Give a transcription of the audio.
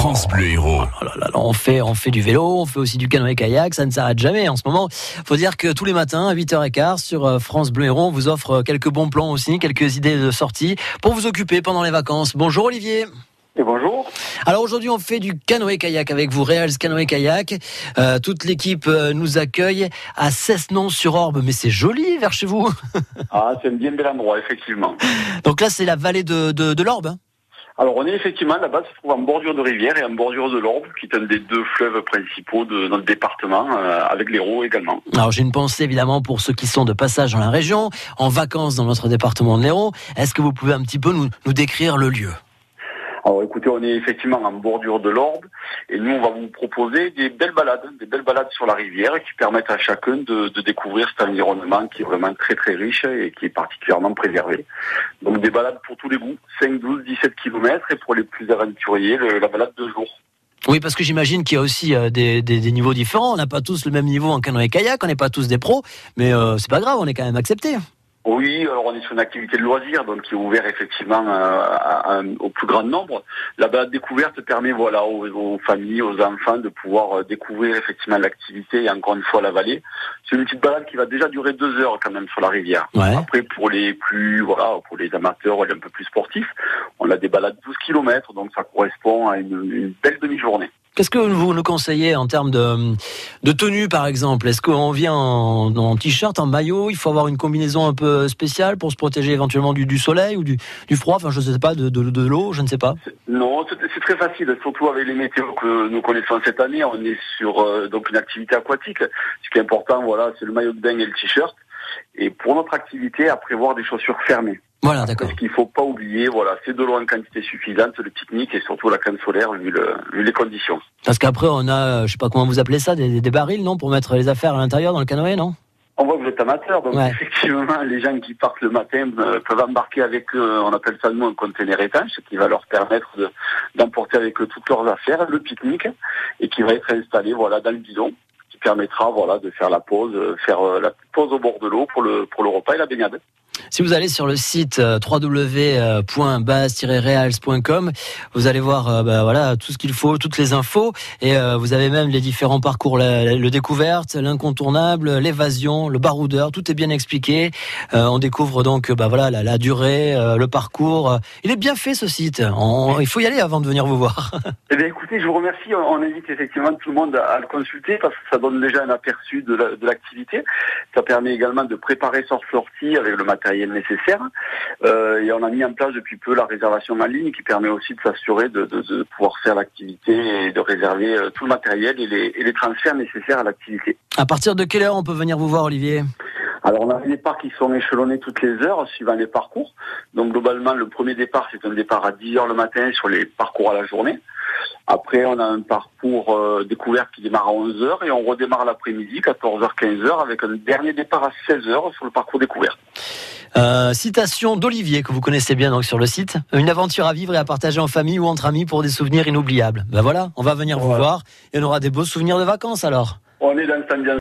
France Bleu Héros. Oh là là là, on fait, on fait du vélo, on fait aussi du canoë kayak, ça ne s'arrête jamais en ce moment. Faut dire que tous les matins à 8h15 sur euh, France Bleu Héros, on vous offre euh, quelques bons plans aussi, quelques idées de sortie pour vous occuper pendant les vacances. Bonjour Olivier. Et bonjour. Alors aujourd'hui, on fait du canoë kayak avec vous, Reals Canoë Kayak. Euh, toute l'équipe nous accueille à Cesnon-sur-Orbe, mais c'est joli vers chez vous. Ah, c'est un bien bel endroit, effectivement. Donc là, c'est la vallée de, de, de l'Orbe. Alors, on est effectivement là-bas, se trouve en bordure de rivière et en bordure de l'Orbe, qui est un des deux fleuves principaux de notre département, euh, avec l'Hérault également. Alors j'ai une pensée évidemment pour ceux qui sont de passage dans la région, en vacances dans notre département de l'Hérault. Est-ce que vous pouvez un petit peu nous décrire le lieu? Alors, écoutez, on est effectivement en bordure de l'Orbe, et nous, on va vous proposer des belles balades, des belles balades sur la rivière, qui permettent à chacun de, découvrir cet environnement qui est vraiment très très riche et qui est particulièrement préservé. Donc, des balades pour tous les goûts, 5, 12, 17 kilomètres, et pour les plus aventuriers, la balade de jour. Oui, parce que j'imagine qu'il y a aussi euh, des, niveaux différents. On n'a pas tous le même niveau en canoë kayak, on n'est pas tous des pros, mais euh, c'est pas grave, on est quand même accepté. Oui, alors on est sur une activité de loisir, donc qui est ouvert effectivement euh, à- à- au plus grand nombre. La balade découverte permet voilà aux, aux familles, aux enfants de pouvoir euh, découvrir effectivement l'activité et encore une fois la vallée. C'est une petite balade qui va déjà durer deux heures quand même sur la rivière. Ouais. Après pour les plus voilà pour les amateurs un peu plus sportifs, on a des balades 12 km, donc ça correspond à une, une belle demi-journée. Qu'est-ce que vous nous conseillez en termes de, de tenue, par exemple? Est-ce qu'on vient en, en t-shirt, en maillot? Il faut avoir une combinaison un peu spéciale pour se protéger éventuellement du, du soleil ou du, du froid? Enfin, je ne sais pas, de, de, de l'eau, je ne sais pas. Non, c'est très facile, surtout avec les météos que nous connaissons cette année. On est sur euh, donc une activité aquatique. Ce qui est important, voilà, c'est le maillot de bain et le t-shirt. Et pour notre activité, à prévoir des chaussures fermées. Voilà, d'accord. Parce qu'il faut pas oublier, voilà, c'est de l'eau en quantité suffisante, le pique-nique et surtout la crème solaire vu, le, vu les conditions. Parce qu'après, on a, je sais pas comment vous appelez ça, des, des barils, non Pour mettre les affaires à l'intérieur dans le canoë, non? On voit que vous êtes amateur, donc Ouais. effectivement, les gens qui partent le matin euh, peuvent embarquer avec, eux, on appelle ça nous un conteneur étanche, qui va leur permettre de- d'emporter avec eux toutes leurs affaires, le pique-nique, et qui va être installé voilà dans le bidon, qui permettra voilà de faire la pause, euh, faire euh, la pause au bord de l'eau pour le pour le repas et la baignade. Si vous allez sur le site euh, www.base-reals.com, vous allez voir euh, bah, voilà tout ce qu'il faut, toutes les infos, et euh, vous avez même les différents parcours, le découverte, l'incontournable, l'évasion, le baroudeur, tout est bien expliqué. On découvre donc bah, voilà la, durée, le parcours. Il est bien fait ce site. Il faut y aller avant de venir vous voir. Eh bien, écoutez, je vous remercie. On invite effectivement tout le monde à, le consulter parce que ça donne déjà un aperçu de la- de l'activité. Ça permet également de préparer sa sortie avec le matériel nécessaire. Euh, et on a mis en place depuis peu la réservation en ligne qui permet aussi de s'assurer de, de- de pouvoir faire l'activité et de réserver euh, tout le matériel et les, et les transferts nécessaires à l'activité. À partir de quelle heure on peut venir vous voir, Olivier? Alors on a des départs qui sont échelonnés toutes les heures suivant les parcours. Donc globalement le premier départ c'est un départ à 10 heures le matin sur les parcours à la journée. Après on a un parcours euh, découverte qui démarre à 11 heures et on redémarre l'après-midi 14h 15h avec un dernier départ à 16 heures sur le parcours découverte. Euh, citation d'Olivier que vous connaissez bien donc sur le site. Une aventure à vivre et à partager en famille ou entre amis pour des souvenirs inoubliables. Ben voilà, on va venir vous voir et on aura des beaux souvenirs de vacances alors. On est dans cette ambiance